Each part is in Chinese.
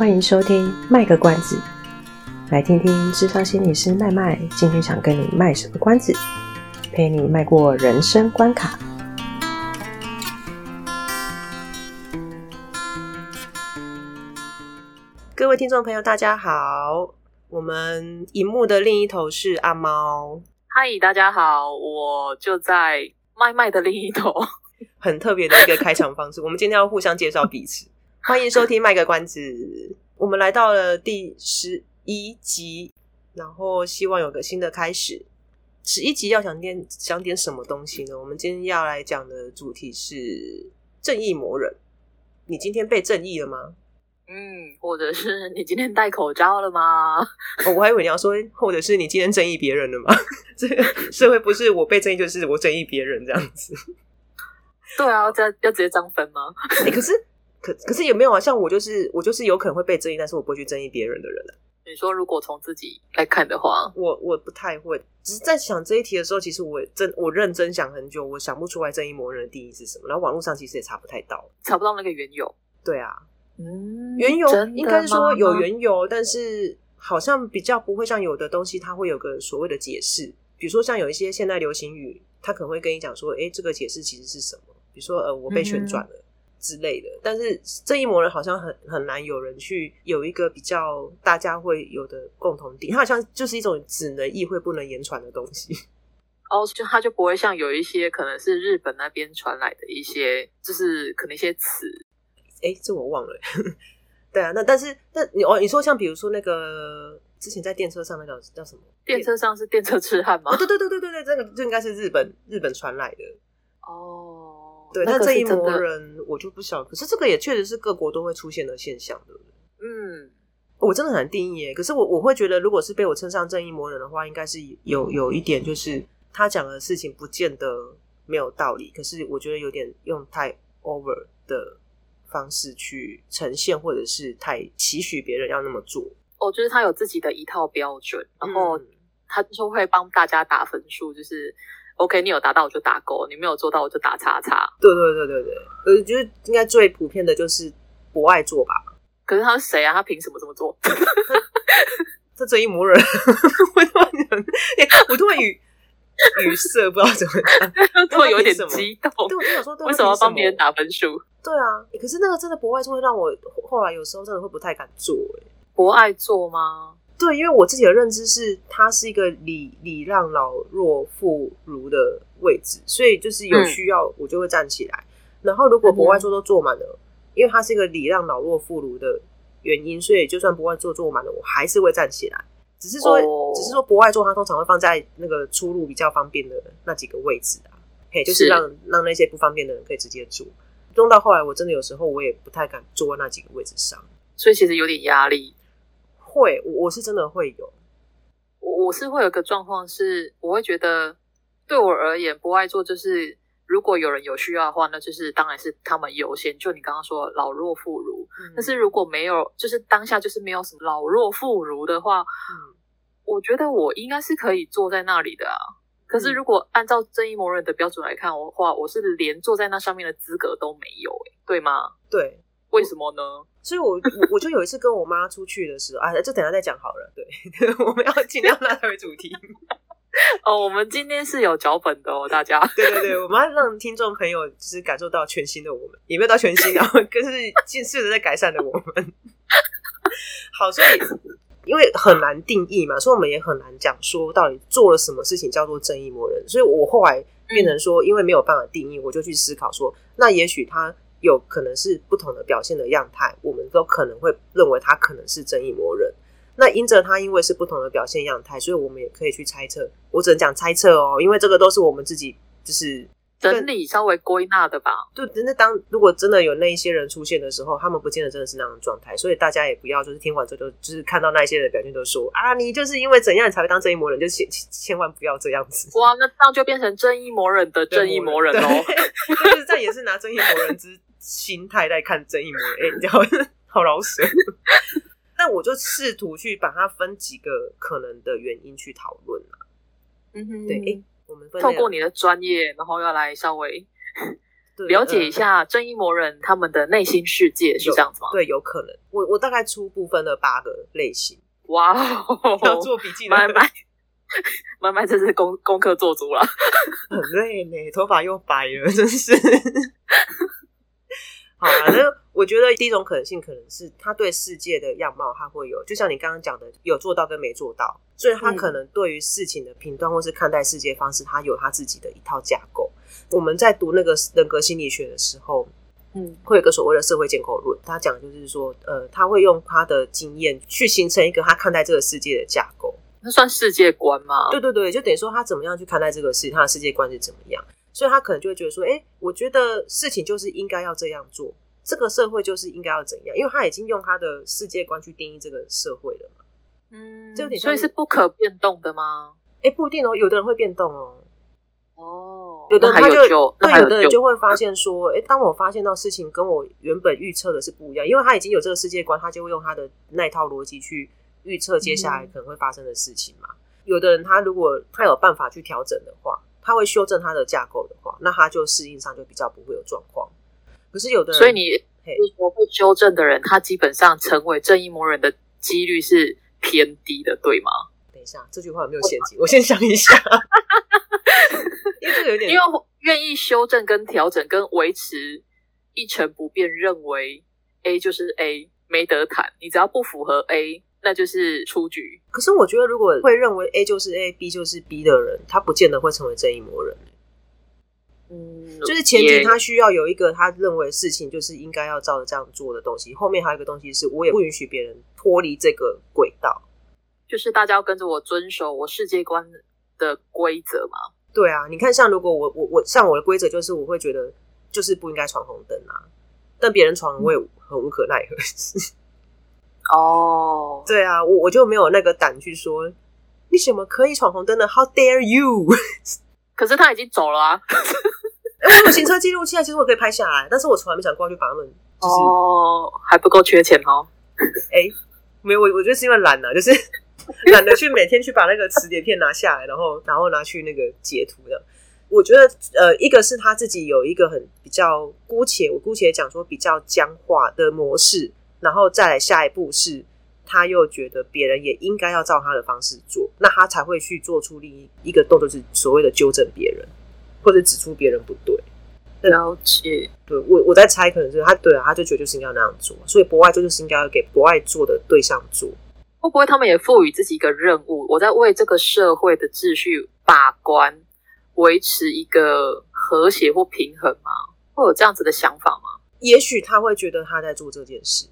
欢迎收听卖个关子，来听听智商心理师麦麦今天想跟你卖什么关子，陪你迈过人生关卡。各位听众朋友，大家好，我们荧幕的另一头是阿猫。嗨，大家好，我就在麦麦的另一头。很特别的一个开场方式，我们今天要互相介绍彼此。欢迎收听卖个关子，我们来到了第十一集，然后希望有个新的开始。十一集要想点想点什么东西呢？我们今天要来讲的主题是正义魔人。你今天被正义了吗？嗯，或者是你今天戴口罩了吗？哦，我还以为你要说，或者是你今天正义别人了吗？这个社会不是我被正义，就是我正义别人这样子。对啊，这要直接这样分吗？欸，可是。可可是也没有啊？像我就是我就是有可能会被争议，但是我不会去争议别人的人啊。你说如果从自己来看的话，我我不太会。只是在想这一题的时候，其实我真我认真想很久，我想不出来争议某人的定义是什么。然后网络上其实也查不太到，查不到那个缘由。对啊，嗯，缘由应该是说有缘由，但是好像比较不会像有的东西，它会有个所谓的解释。比如说像有一些现代流行语，它可能会跟你讲说，哎，这个解释其实是什么？比如说呃，我被旋转了。嗯之类的，但是正义魔人好像很很难有人去有一个比较大家会有的共同点，它好像就是一种只能意会不能言传的东西。哦，就它就不会像有一些可能是日本那边传来的一些，就是可能一些词，哎，这我忘了。对啊，那但是那你哦，你说像比如说那个之前在电车上那个叫什么？电车上是电车痴汉吗？哦，对对对对对对，这个就应该是日本日本传来的。哦。对，那正义魔人我就不晓得，可是这个也确实是各国都会出现的现象，对不对？嗯，我真的很难定义耶。可是我我会觉得，如果是被我称上正义魔人的话，应该是有有一点，就是他讲的事情不见得没有道理，可是我觉得有点用太 over 的方式去呈现，或者是太期许别人要那么做。哦，就是他有自己的一套标准，然后他就会帮大家打分数，就是。OK，你有达到我就打勾，你没有做到我就打叉叉。对对对对对，我觉得应该最普遍的就是不爱做吧。可是他是谁啊？他凭什么这么做？这正义魔人，我突然，我突然语语塞，不知道怎么讲，突然有点激动。对，我就想说，为什么要帮别人打分数？对啊，可是那个真的不爱做会让我后来有时候真的会不太敢做。哎，博爱做吗？对，因为我自己的认知是，它是一个礼礼让老弱妇孺的位置，所以就是有需要我就会站起来。嗯、然后如果博外座都坐满了，嗯、因为它是一个礼让老弱妇孺的原因，所以就算博外座坐满了，我还是会站起来。只是说，哦、只是说博爱座它通常会放在那个出入比较方便的那几个位置啊，嘿，就是让是让那些不方便的人可以直接坐。弄到后来，我真的有时候我也不太敢坐在那几个位置上，所以其实有点压力。会，我我是真的会有，我我是会有一个状况是，我会觉得对我而言，不爱做就是如果有人有需要的话，那就是当然是他们优先。就你刚刚说老弱妇孺，嗯、但是如果没有，就是当下就是没有什么老弱妇孺的话，嗯，我觉得我应该是可以坐在那里的啊。可是如果按照正义魔人的标准来看的话，我是连坐在那上面的资格都没有，欸，对吗？对。为什么呢？所以我，我我就有一次跟我妈出去的时候，啊，这等下再讲好了。对，我们要尽量拉它为主题。哦，我们今天是有脚本的哦，大家。对对对，我们要让听众朋友就是感受到全新的我们，也没有到全新，然后更是尽试着在改善的我们。好，所以因为很难定义嘛，所以我们也很难讲说到底做了什么事情叫做正义魔人。所以我后来变成说，因为没有办法定义，我就去思考说，那也许他。有可能是不同的表现的样态，我们都可能会认为他可能是正义魔人。那因着他因为是不同的表现样态，所以我们也可以去猜测。我只能讲猜测哦，因为这个都是我们自己就是。整理稍微归纳的吧。对，真的当如果真的有那一些人出现的时候，他们不见得真的是那样的状态，所以大家也不要就是听完之后就就是看到那一些人的表现都说啊，你就是因为怎样你才会当正义魔人，就千千万不要这样子。哇，那这样就变成正义魔人的正义魔人哦。就是这也是拿正义魔人之心态在看正义魔人，你知道 好饶舌。但我就试图去把它分几个可能的原因去讨论嗯哼，对，哎、欸。我们透过你的专业，然后要来稍微了解一下正义魔人他们的内心世界是这样子吗？对，有可能。我我大概初步分了八个类型。哇，要做笔记，慢慢慢慢，这是功功课做足了，很累呢，头发又白了，真是。好啊，那我觉得第一种可能性可能是他对世界的样貌，他会有，就像你刚刚讲的，有做到跟没做到，所以他可能对于事情的评断或是看待世界方式，他有他自己的一套架构。我们在读那个人格心理学的时候，嗯，会有个所谓的社会建构论，他讲的就是说，呃，他会用他的经验去形成一个他看待这个世界的架构，那算世界观吗？对对对，就等于说他怎么样去看待这个事，他的世界观是怎么样。所以他可能就会觉得说，哎，我觉得事情就是应该要这样做，这个社会就是应该要怎样，因为他已经用他的世界观去定义这个社会了嘛。嗯，这有点，所以是不可变动的吗？哎，不一定哦，有的人会变动哦。哦，有的人他就对，有的人就会发现说，哎，当我发现到事情跟我原本预测的是不一样，因为他已经有这个世界观，他就会用他的那一套逻辑去预测接下来可能会发生的事情嘛。嗯、有的人他如果他有办法去调整的话。他会修正它的架构的话，那它就适应上就比较不会有状况。可是有的人，所以你就是说会修正的人，他基本上成为正义魔人的几率是偏低的，对吗？等一下，这句话有没有陷阱？我先想一下，因为这个有点，因为愿意修正跟调整跟维持一成不变，认为 A 就是 A，没得谈。你只要不符合 A。那就是出局。可是我觉得，如果会认为 A 就是 A，B 就是 B 的人，他不见得会成为正义魔人。嗯，就是前提他需要有一个他认为事情就是应该要照着这样做的东西。后面还有一个东西是，我也不允许别人脱离这个轨道，就是大家要跟着我遵守我世界观的规则嘛。对啊，你看，像如果我我我像我的规则就是，我会觉得就是不应该闯红灯啊，但别人闯，我也很无可奈何。嗯哦，oh. 对啊，我我就没有那个胆去说，你怎么可以闯红灯呢？How dare you！可是他已经走了啊。哎我有行车记录器啊，其实我可以拍下来，但是我从来没想过去把他们，就是哦，oh, 还不够缺钱哦。哎，没有，我我觉得是因为懒啊，就是懒得去每天去把那个磁碟片拿下来，然后然后拿去那个截图的。我觉得呃，一个是他自己有一个很比较姑且，我姑且讲说比较僵化的模式。然后再来下一步是，他又觉得别人也应该要照他的方式做，那他才会去做出另一个动作，是所谓的纠正别人，或者指出别人不对。了解，对，我我在猜，可能是他对啊，他就觉得就是应该要那样做，所以博爱做就是应该要给博爱做的对象做。会不会他们也赋予自己一个任务？我在为这个社会的秩序把关，维持一个和谐或平衡吗？会有这样子的想法吗？也许他会觉得他在做这件事。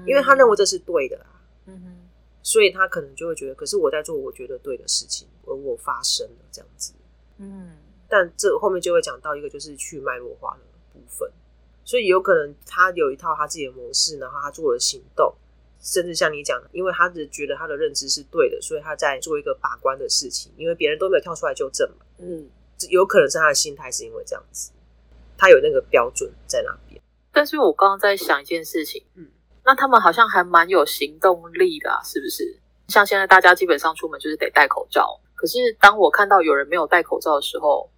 嗯，因为他认为这是对的啦，嗯哼，所以他可能就会觉得，可是我在做我觉得对的事情，而我发生了这样子，嗯，但这后面就会讲到一个就是去脉络化的部分，所以有可能他有一套他自己的模式，然后他做了行动，甚至像你讲的，因为他只觉得他的认知是对的，所以他在做一个把关的事情，因为别人都没有跳出来纠正嘛，嗯，有可能是他的心态是因为这样子，他有那个标准在那边，但是我刚刚在想一件事情，嗯。那他们好像还蛮有行动力的啊，是不是？像现在大家基本上出门就是得戴口罩，可是当我看到有人没有戴口罩的时候，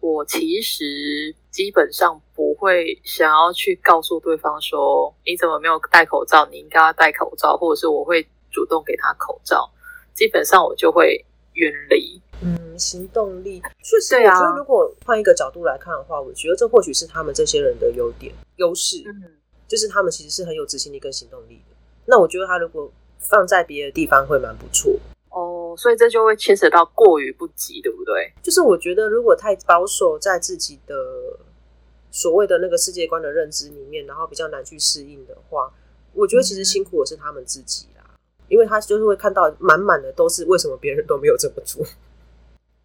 我其实基本上不会想要去告诉对方说，你怎么没有戴口罩，你应该要戴口罩，或者是我会主动给他口罩，基本上我就会远离。嗯，行动力确实，我觉得如果换一个角度来看的话，我觉得这或许是他们这些人的优点、优势。嗯。就是他们其实是很有执行力跟行动力的。那我觉得他如果放在别的地方会蛮不错哦。所以这就会牵扯到过于不及，对不对？就是我觉得如果太保守在自己的所谓的那个世界观的认知里面，然后比较难去适应的话，我觉得其实辛苦的是他们自己啦。嗯、因为他就是会看到满满的都是为什么别人都没有这么做。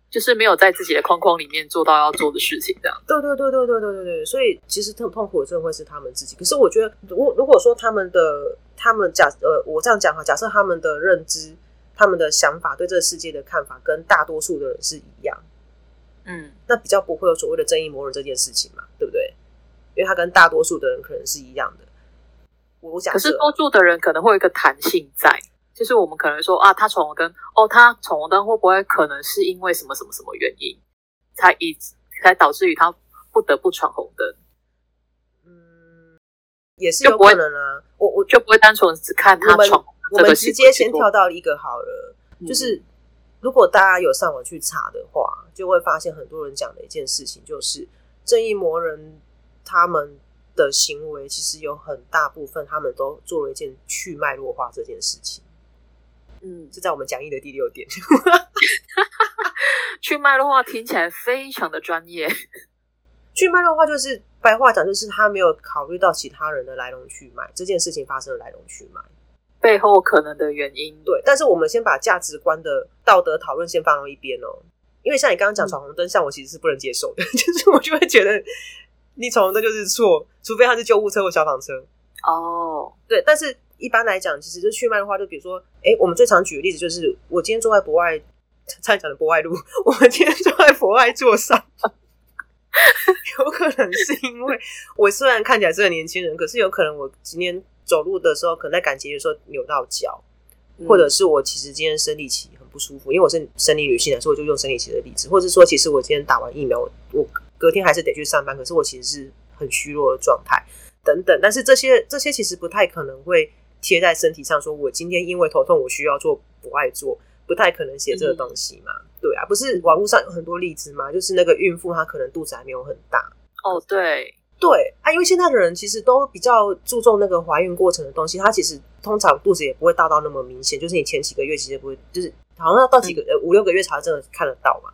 就是没有在自己的框框里面做到要做的事情，这样。对对对对对对对对，所以其实痛痛苦的真的会是他们自己。可是我觉得，如果如果说他们的他们假呃，我这样讲哈，假设他们的认知、他们的想法、对这个世界的看法跟大多数的人是一样，嗯，那比较不会有所谓的正义魔人这件事情嘛，对不对？因为他跟大多数的人可能是一样的。我假设，可是多数的人可能会有一个弹性在。就是我们可能说啊，他闯红灯哦，他闯红灯会不会可能是因为什么什么什么原因，才以才导致于他不得不闯红灯？嗯也是有可能啊。我我就不会单纯只看他闯。我们直接先跳到一个好了，嗯、就是如果大家有上网去查的话，就会发现很多人讲的一件事情，就是正义魔人他们的行为其实有很大部分，他们都做了一件去脉络化这件事情。嗯，是在我们讲义的第六点。去脉络化听起来非常的专业。去脉络化就是白话讲，就是他没有考虑到其他人的来龙去脉，这件事情发生的来龙去脉。背后可能的原因，对，但是我们先把价值观的道德讨论先放到一边哦，因为像你刚刚讲闯红灯，像我其实是不能接受的，就是我就会觉得你闯红灯就是错，除非他是救护车或消防车哦，对，但是一般来讲，其实就去脉的话，就比如说，哎，我们最常举的例子就是，我今天坐在博爱，差点讲的博爱路，我们今天坐在博爱座上，有可能是因为我虽然看起来是个年轻人，可是有可能我今天。走路的时候，可能在赶捷运的时候扭到脚，或者是我其实今天生理期很不舒服，因为我是生理女性来说，我就用生理期的例子，或者是说，其实我今天打完疫苗，我隔天还是得去上班，可是我其实是很虚弱的状态等等。但是这些这些其实不太可能会贴在身体上，说我今天因为头痛，我需要做不爱做，不太可能写这个东西嘛？嗯、对啊，不是网络上有很多例子嘛？就是那个孕妇她可能肚子还没有很大哦，对。对啊，因为现在的人其实都比较注重那个怀孕过程的东西，她其实通常肚子也不会大到那么明显，就是你前几个月其实不会，就是好像要到几个、嗯、呃五六个月才真的看得到嘛。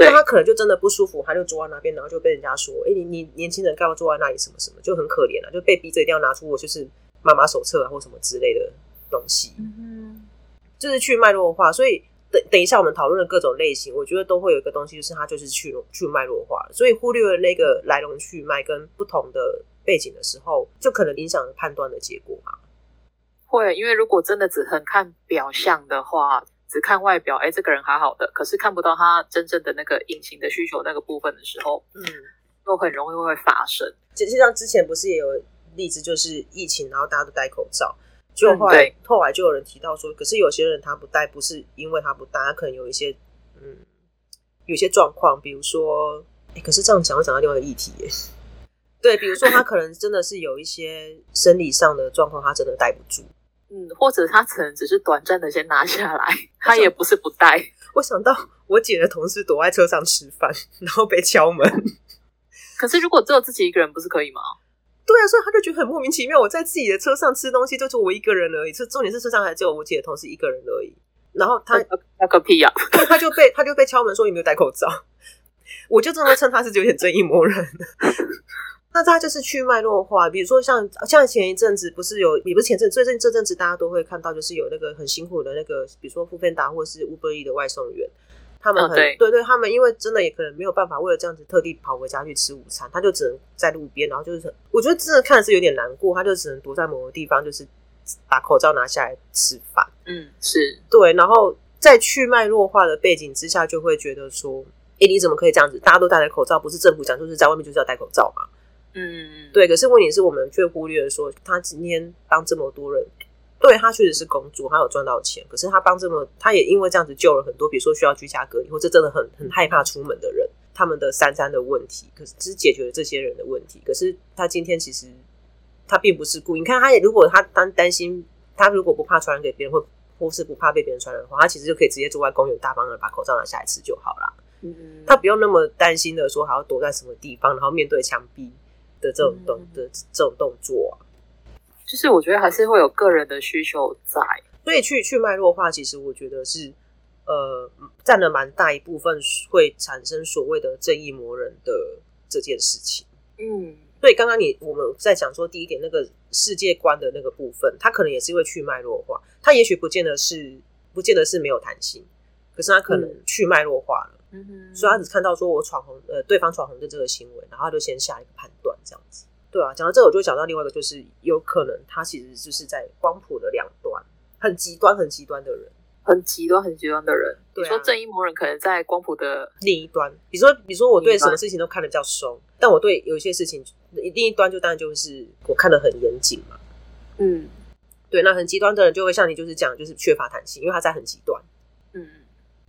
那他可能就真的不舒服，他就坐在那边，然后就被人家说：“哎，你你年轻人干嘛坐在那里？什么什么，就很可怜啊，就被逼着一定要拿出我就是妈妈手册啊或什么之类的东西。”嗯，就是去脉络化，所以。等等一下，我们讨论的各种类型，我觉得都会有一个东西，就是它就是去去脉络化，所以忽略了那个来龙去脉跟不同的背景的时候，就可能影响了判断的结果嘛。会，因为如果真的只很看表象的话，只看外表，哎，这个人还好的，可是看不到他真正的那个隐形的需求那个部分的时候，嗯，就很容易会发生。实际上之前不是也有例子，就是疫情，然后大家都戴口罩。就后来，后来就有人提到说，可是有些人他不戴，不是因为他不戴，他可能有一些，嗯，有些状况，比如说，哎，可是这样讲会讲到另外一个议题耶。对，比如说他可能真的是有一些生理上的状况，他真的戴不住，嗯，或者他可能只是短暂的先拿下来，他也不是不戴。我想到我姐的同事躲在车上吃饭，然后被敲门。可是如果只有自己一个人，不是可以吗？对啊，所以他就觉得很莫名其妙。我在自己的车上吃东西，就只有我一个人而已。是重点是车上还只有我姐的同事一个人而已。然后他那个屁呀、啊，他就被他就被敲门说你没有戴口罩。我就真的会称他是有点正义魔人。那他就是去脉络化，比如说像像前一阵子不是有，也不是前阵，最近这阵子大家都会看到，就是有那个很辛苦的那个，比如说 foodpanda 或是 Uber Eats 的外送员。他们很、哦、对，对对，他们因为真的也可能没有办法为了这样子特地跑回家去吃午餐，他就只能在路边，然后就是我觉得真的看的是有点难过，他就只能躲在某个地方，就是把口罩拿下来吃饭。嗯，是对，然后在去脉络化的背景之下，就会觉得说，哎，你怎么可以这样子？大家都戴着口罩，不是政府讲就是在外面就是要戴口罩嘛？嗯，对。可是问题是我们却忽略了说，他今天帮这么多人。对，他确实是工作，他有赚到钱，可是他帮这么，他也因为这样子救了很多，比如说需要居家隔离或者真的很很害怕出门的人，他们的三三的问题，可是只是解决了这些人的问题。可是他今天其实他并不是故意，你看他也如果他担担心，他如果不怕传染给别人，或或是不怕被别人传染的话，他其实就可以直接坐在公园大方的把口罩拿下来吃就好了。嗯，他不用那么担心的说还要躲在什么地方，然后面对墙壁的这种动的这种动作啊。就是我觉得还是会有个人的需求在，所以去去脉络化，其实我觉得是呃占了蛮大一部分，会产生所谓的正义魔人的这件事情。嗯，所以刚刚你我们在讲说第一点那个世界观的那个部分，它可能也是会去脉络化，它也许不见得是不见得是没有弹性，可是它可能去脉络化了。嗯哼，所以他只看到说我闯红呃对方闯红灯这个行为，然后他就先下一个判断这样子。对啊，讲到这个，我就想到另外一个，就是有可能他其实就是在光谱的两端，很极端、很极端的人，很极端、很极端的人。对说正义魔人可能在光谱的另一端，比如说，比如说我对什么事情都看得比较松，但我对有一些事情另一端就当然就是我看得很严谨嘛。嗯，对，那很极端的人就会像你就是讲，就是缺乏弹性，因为他在很极端。嗯，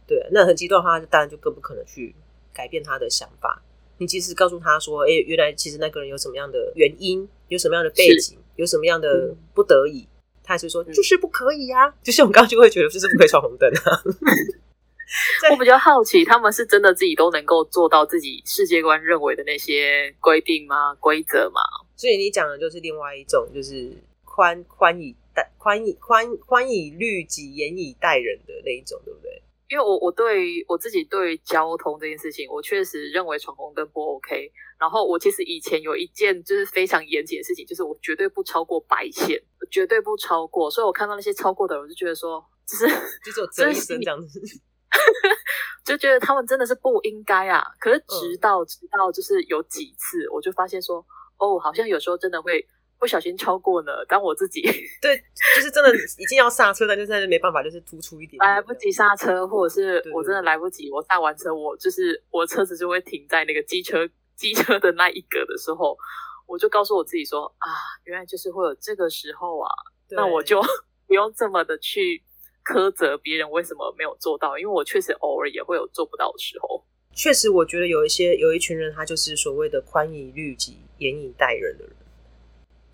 对，那很极端的话，当然就更不可能去改变他的想法。你及时告诉他说，哎、欸，原来其实那个人有什么样的原因，有什么样的背景，有什么样的不得已，嗯、他还是说就是不可以呀、啊。就是我们刚刚就会觉得就是不可以闯红灯啊。我比较好奇，他们是真的自己都能够做到自己世界观认为的那些规定吗？规则吗？所以你讲的就是另外一种，就是宽宽以待宽以宽宽以律己，严以待人的那一种，对不对？因为我我对我自己对交通这件事情，我确实认为闯红灯不 OK。然后我其实以前有一件就是非常严谨的事情，就是我绝对不超过白线，绝对不超过。所以我看到那些超过的人，我就觉得说，就是 就是有争议声这样子。就觉得他们真的是不应该啊！可是直到、嗯、直到就是有几次，我就发现说，哦，好像有时候真的会不小心超过呢。当我自己 对，就是真的已经要刹车，但就是没办法，就是突出一点，来不及刹车，或者是我真的来不及，我刹完车，我就是我车子就会停在那个机车机车的那一格的时候，我就告诉我自己说啊，原来就是会有这个时候啊，那我就 不用这么的去。苛责别人为什么没有做到，因为我确实偶尔也会有做不到的时候。确实，我觉得有一些有一群人，他就是所谓的宽以律己、严以待人的人，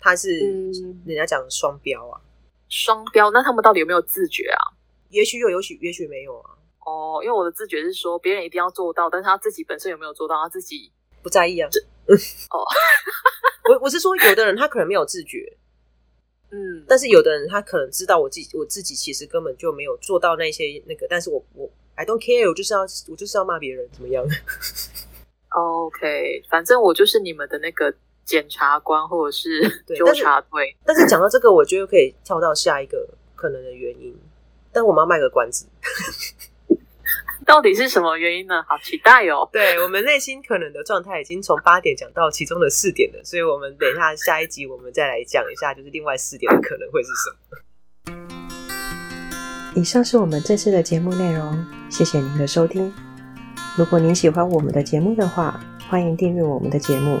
他是人家讲的双标啊，双标。那他们到底有没有自觉啊？也许有，也许也许没有啊。哦，因为我的自觉是说，别人一定要做到，但是他自己本身有没有做到，他自己不在意啊。哦，我我是说，有的人他可能没有自觉。嗯，但是有的人他可能知道我自己，我自己其实根本就没有做到那些那个，但是我我 I don't care，我就是要我就是要骂别人怎么样？OK，反正我就是你们的那个检察官或者是纠察队。但是讲到这个，我觉得可以跳到下一个可能的原因，但我们要卖个关子。到底是什么原因呢？好期待哦！对，我们内心可能的状态已经从八点讲到其中的四点了，所以我们等一下下一集我们再来讲一下，就是另外四点的可能会是什么。以上是我们这次的节目内容，谢谢您的收听。如果您喜欢我们的节目的话，欢迎订阅我们的节目，